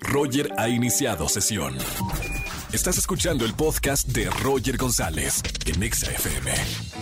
Roger ha iniciado sesión. Estás escuchando el podcast de Roger González en Exa FM.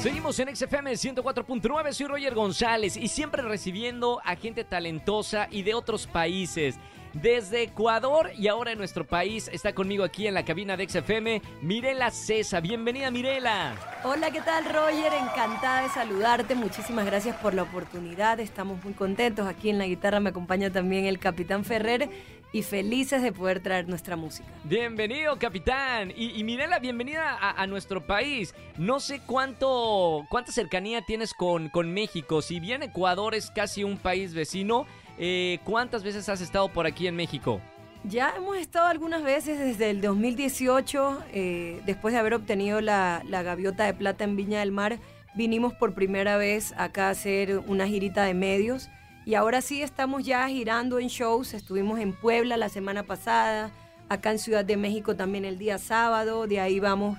Seguimos en XFM 104.9, soy Roger González y siempre recibiendo a gente talentosa y de otros países. Desde Ecuador y ahora en nuestro país está conmigo aquí en la cabina de XFM Mirela Cesa. Bienvenida Mirela. Hola, ¿qué tal Roger? Encantada de saludarte. Muchísimas gracias por la oportunidad. Estamos muy contentos. Aquí en la guitarra me acompaña también el Capitán Ferrer y felices de poder traer nuestra música. Bienvenido, capitán. Y, Mirela, bienvenida a, nuestro país. No sé cuánto, cuánta cercanía tienes con, con México. Si bien Ecuador es casi un país vecino, eh, ¿cuántas veces has estado por aquí en México? Ya hemos estado algunas veces desde el 2018, eh, después de haber obtenido la, la, gaviota de plata en Viña del Mar, vinimos por primera vez acá a hacer una girita de medios y ahora sí estamos ya girando en shows, estuvimos en Puebla la semana pasada, acá en Ciudad de México también el día sábado, de ahí vamos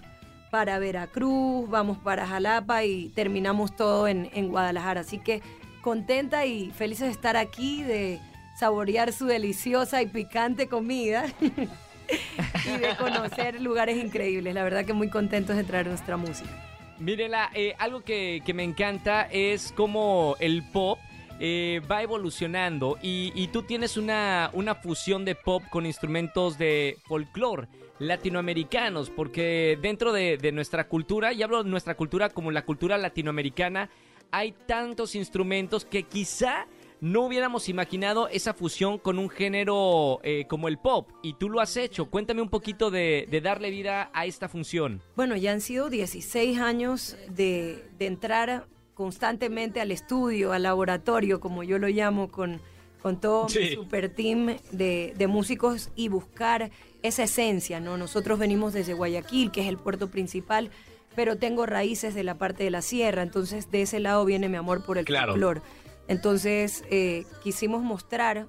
para Veracruz, vamos para Jalapa y terminamos todo en, en Guadalajara, así que contenta y feliz de estar aquí, de saborear su deliciosa y picante comida y de conocer lugares increíbles. La verdad que muy contentos de traer nuestra música. Mírela, eh, algo que, me encanta es como el pop eh, va evolucionando y, tú tienes una, una, fusión de pop con instrumentos de folclore latinoamericanos, porque dentro de, de, nuestra cultura, y hablo de nuestra cultura como la cultura latinoamericana, hay tantos instrumentos que quizá no hubiéramos imaginado esa fusión con un género eh, como el pop. Y tú lo has hecho. Cuéntame un poquito de, darle vida a esta función. Bueno, ya han sido 16 años de, entrar constantemente al estudio, al laboratorio, como yo lo llamo, con, con todo mi super team de, de, músicos y buscar esa esencia, ¿no? Nosotros venimos desde Guayaquil, que es el puerto principal, pero tengo raíces de la parte de la sierra, entonces de ese lado viene mi amor por el claro. Entonces eh, quisimos mostrar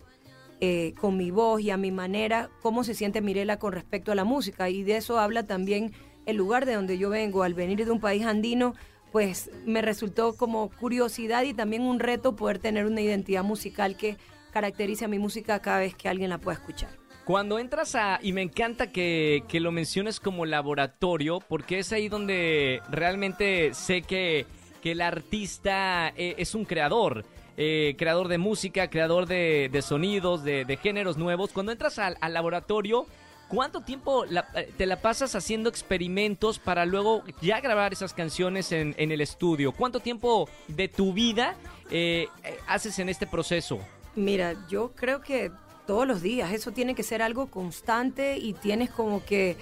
eh, con mi voz y a mi manera cómo se siente Mirela con respecto a la música y de eso habla también el lugar de donde yo vengo. Al venir de un país andino, pues me resultó como curiosidad y también un reto poder tener una identidad musical que caracterice a mi música cada vez que alguien la pueda escuchar. Cuando entras a, y me encanta que, lo menciones como laboratorio, porque es ahí donde realmente sé que, el artista eh, es un creador. Eh, creador de música, creador de, sonidos, de, géneros nuevos. Cuando entras al, laboratorio, ¿cuánto tiempo eh, te la pasas haciendo experimentos para luego ya grabar esas canciones en, el estudio? ¿Cuánto tiempo de tu vida haces en este proceso? Mira, yo creo que todos los días. Eso tiene que ser algo constante y tienes como que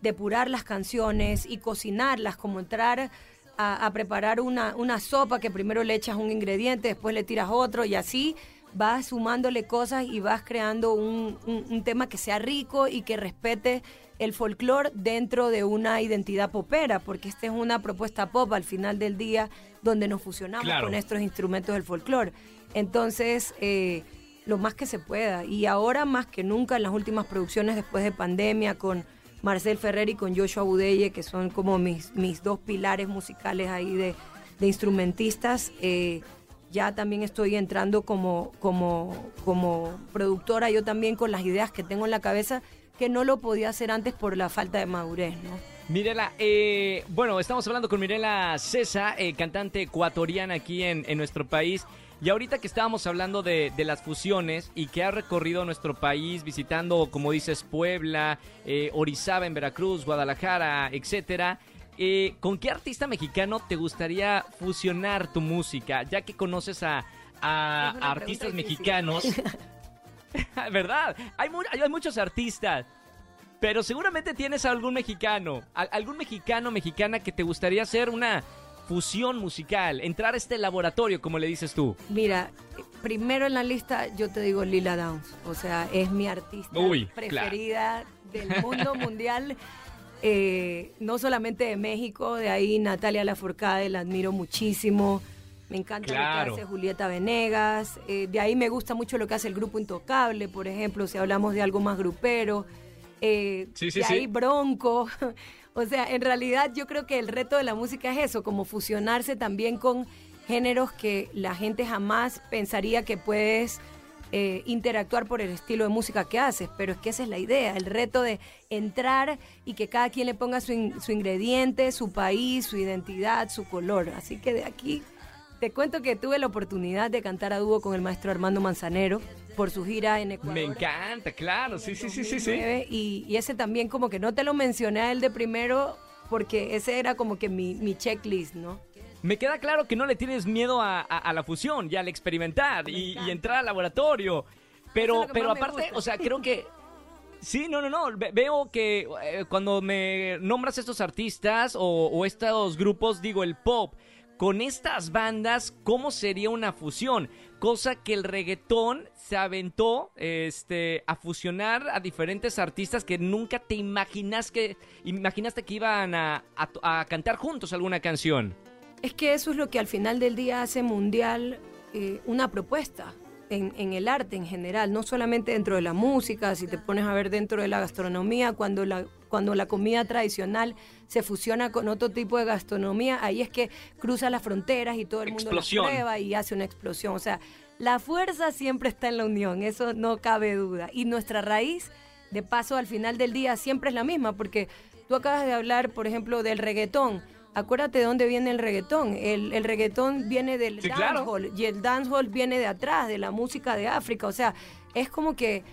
depurar las canciones y cocinarlas, como entrar a, preparar una, una, sopa que primero le echas un ingrediente, después le tiras otro y así vas sumándole cosas y vas creando un, un, tema que sea rico y que respete el folclore dentro de una identidad popera, porque esta es una propuesta pop al final del día donde nos fusionamos con estos instrumentos del folclore. Entonces, eh, lo más que se pueda. Y ahora más que nunca en las últimas producciones después de pandemia con Marcel Ferrer y con Joshua Budeye, que son como mis, mis dos pilares musicales ahí de, instrumentistas, eh, ya también estoy entrando como, como, como productora, yo también con las ideas que tengo en la cabeza, que no lo podía hacer antes por la falta de madurez, ¿no? Mirela, eh, bueno, estamos hablando con Mirela Cesa, eh, cantante ecuatoriana aquí en, en nuestro país. Y ahorita que estábamos hablando de, las fusiones y que ha recorrido nuestro país visitando, como dices, Puebla, eh, Orizaba en Veracruz, Guadalajara, etcétera. Eh, ¿Con qué artista mexicano te gustaría fusionar tu música? Ya que conoces a, artistas mexicanos. ¿Verdad? Hay, hay muchos artistas. Pero seguramente tienes a algún mexicano, algún mexicano, mexicana que te gustaría hacer una fusión musical, entrar a este laboratorio, como le dices tú? Mira, primero en la lista yo te digo Lila Downs, o sea, es mi artista preferida del mundo mundial. Eh, no solamente de México, de ahí Natalia Lafourcade, la admiro muchísimo. Me encanta lo que hace Julieta Venegas. Eh, de ahí me gusta mucho lo que hace el grupo Intocable, por ejemplo, si hablamos de algo más grupero. Eh, sí, sí, de ahí Bronco. O sea, en realidad yo creo que el reto de la música es eso, como fusionarse también con géneros que la gente jamás pensaría que puedes eh, interactuar por el estilo de música que haces, pero es que esa es la idea, el reto de entrar y que cada quien le ponga su, ingrediente, su país, su identidad, su color. Así que de aquí te cuento que tuve la oportunidad de cantar a dúo con el maestro Armando Manzanero por su gira en Ecuador. Me encanta, claro, sí, sí, sí, sí, sí. Y, y, ese también como que no te lo mencioné a él de primero porque ese era como que mi, mi checklist, ¿no? Me queda claro que no le tienes miedo a, la fusión y al experimentar y, entrar al laboratorio. Pero, pero aparte, o sea, creo que... Sí, no, no, no. Veo que eh, cuando me nombras estos artistas o, estos grupos, digo, el pop, con estas bandas, ¿cómo sería una fusión? Cosa que el reggaetón se aventó este, a fusionar a diferentes artistas que nunca te imaginas que, imaginaste que iban a cantar juntos alguna canción. Es que eso es lo que al final del día hace mundial eh, una propuesta en, el arte en general, no solamente dentro de la música, si te pones a ver dentro de la gastronomía, cuando la, cuando la comida tradicional se fusiona con otro tipo de gastronomía, ahí es que cruza las fronteras y todo el mundo la prueba y hace una explosión. O sea, la fuerza siempre está en la unión, eso no cabe duda. Y nuestra raíz, de paso, al final del día siempre es la misma, porque tú acabas de hablar, por ejemplo, del reggaetón acuérdate de dónde viene el reggaetón. El, el reggaetón viene del dancehall y el dancehall viene de atrás, de la música de África. O sea, es como que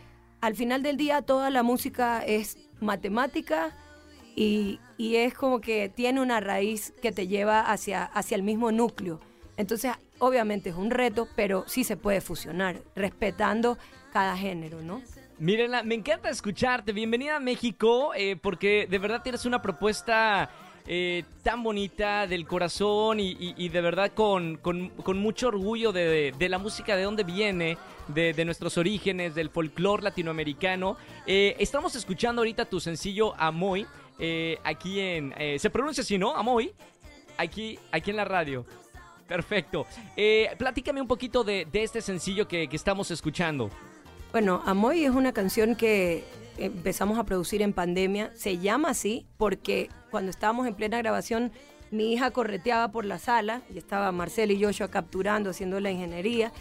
al final del día toda la música es matemática y, y es como que tiene una raíz que te lleva hacia, hacia el mismo núcleo. Entonces, obviamente es un reto, pero sí se puede fusionar, respetando cada género, ¿no? Mírenla, me encanta escucharte. Bienvenida a México, eh, porque de verdad tienes una propuesta eh, tan bonita del corazón y, de verdad con, con, mucho orgullo de, la música de dónde viene, de, nuestros orígenes, del folclore latinoamericano. Eh, estamos escuchando ahorita tu sencillo Amoy, eh, aquí en... ¿Se pronuncia así, no? Amoy, aquí, aquí en la radio. Perfecto. platícame un poquito de, este sencillo que, que estamos escuchando. Bueno, Amoy es una canción que empezamos a producir en pandemia. Se llama así porque cuando estábamos en plena grabación, mi hija correteaba por la sala y estaba Marcel y Joshua capturando, haciendo la ingeniería.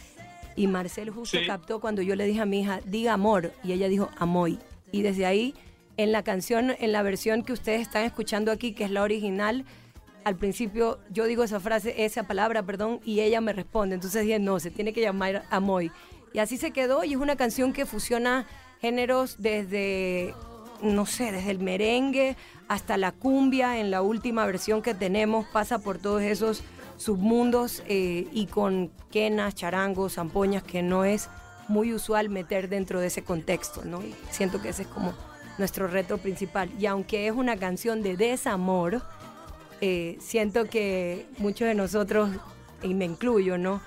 Y Marcel justo captó cuando yo le dije a mi hija, diga amor, y ella dijo amoy. Y desde ahí, en la canción, en la versión que ustedes están escuchando aquí, que es la original, al principio yo digo esa frase, esa palabra, perdón, y ella me responde. Entonces dije, no, se tiene que llamar amoy. Y así se quedó y es una canción que fusiona géneros desde, no sé, desde el merengue hasta la cumbia, en la última versión que tenemos, pasa por todos esos submundos eh, y con quenas, charangos, zampoñas, que no es muy usual meter dentro de ese contexto, ¿no? Y siento que ese es como nuestro reto principal. Y aunque es una canción de desamor, eh, siento que muchos de nosotros, y me incluyo, ¿no?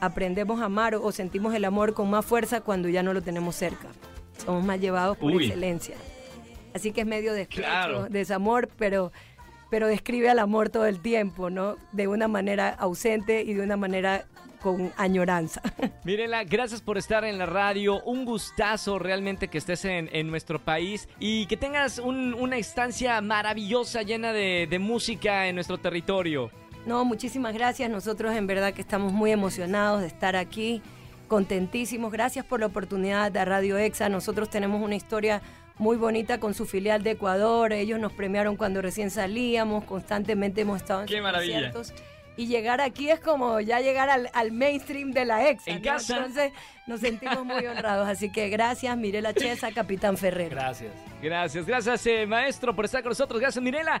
Aprendemos a amar o sentimos el amor con más fuerza cuando ya no lo tenemos cerca somos más llevados por excelencia. Así que es medio de desamor, pero, pero describe al amor todo el tiempo, ¿no? De una manera ausente y de una manera con añoranza. Mírenla, gracias por estar en la radio. Un gustazo realmente que estés en, nuestro país y que tengas una estancia maravillosa llena de, de música en nuestro territorio. No, muchísimas gracias. Nosotros en verdad que estamos muy emocionados de estar aquí contentísimos. Gracias por la oportunidad de Radio Exa. Nosotros tenemos una historia muy bonita con su filial de Ecuador. Ellos nos premiaron cuando recién salíamos. Constantemente hemos estado en Qué maravilla. Y llegar aquí es como ya llegar al, mainstream de la Exa. En casa. Entonces nos sentimos muy honrados. Así que gracias, Mirela Chesa, Capitán Ferrer. Gracias. Gracias, gracias, eh, maestro, por estar con nosotros. Gracias, Mirela.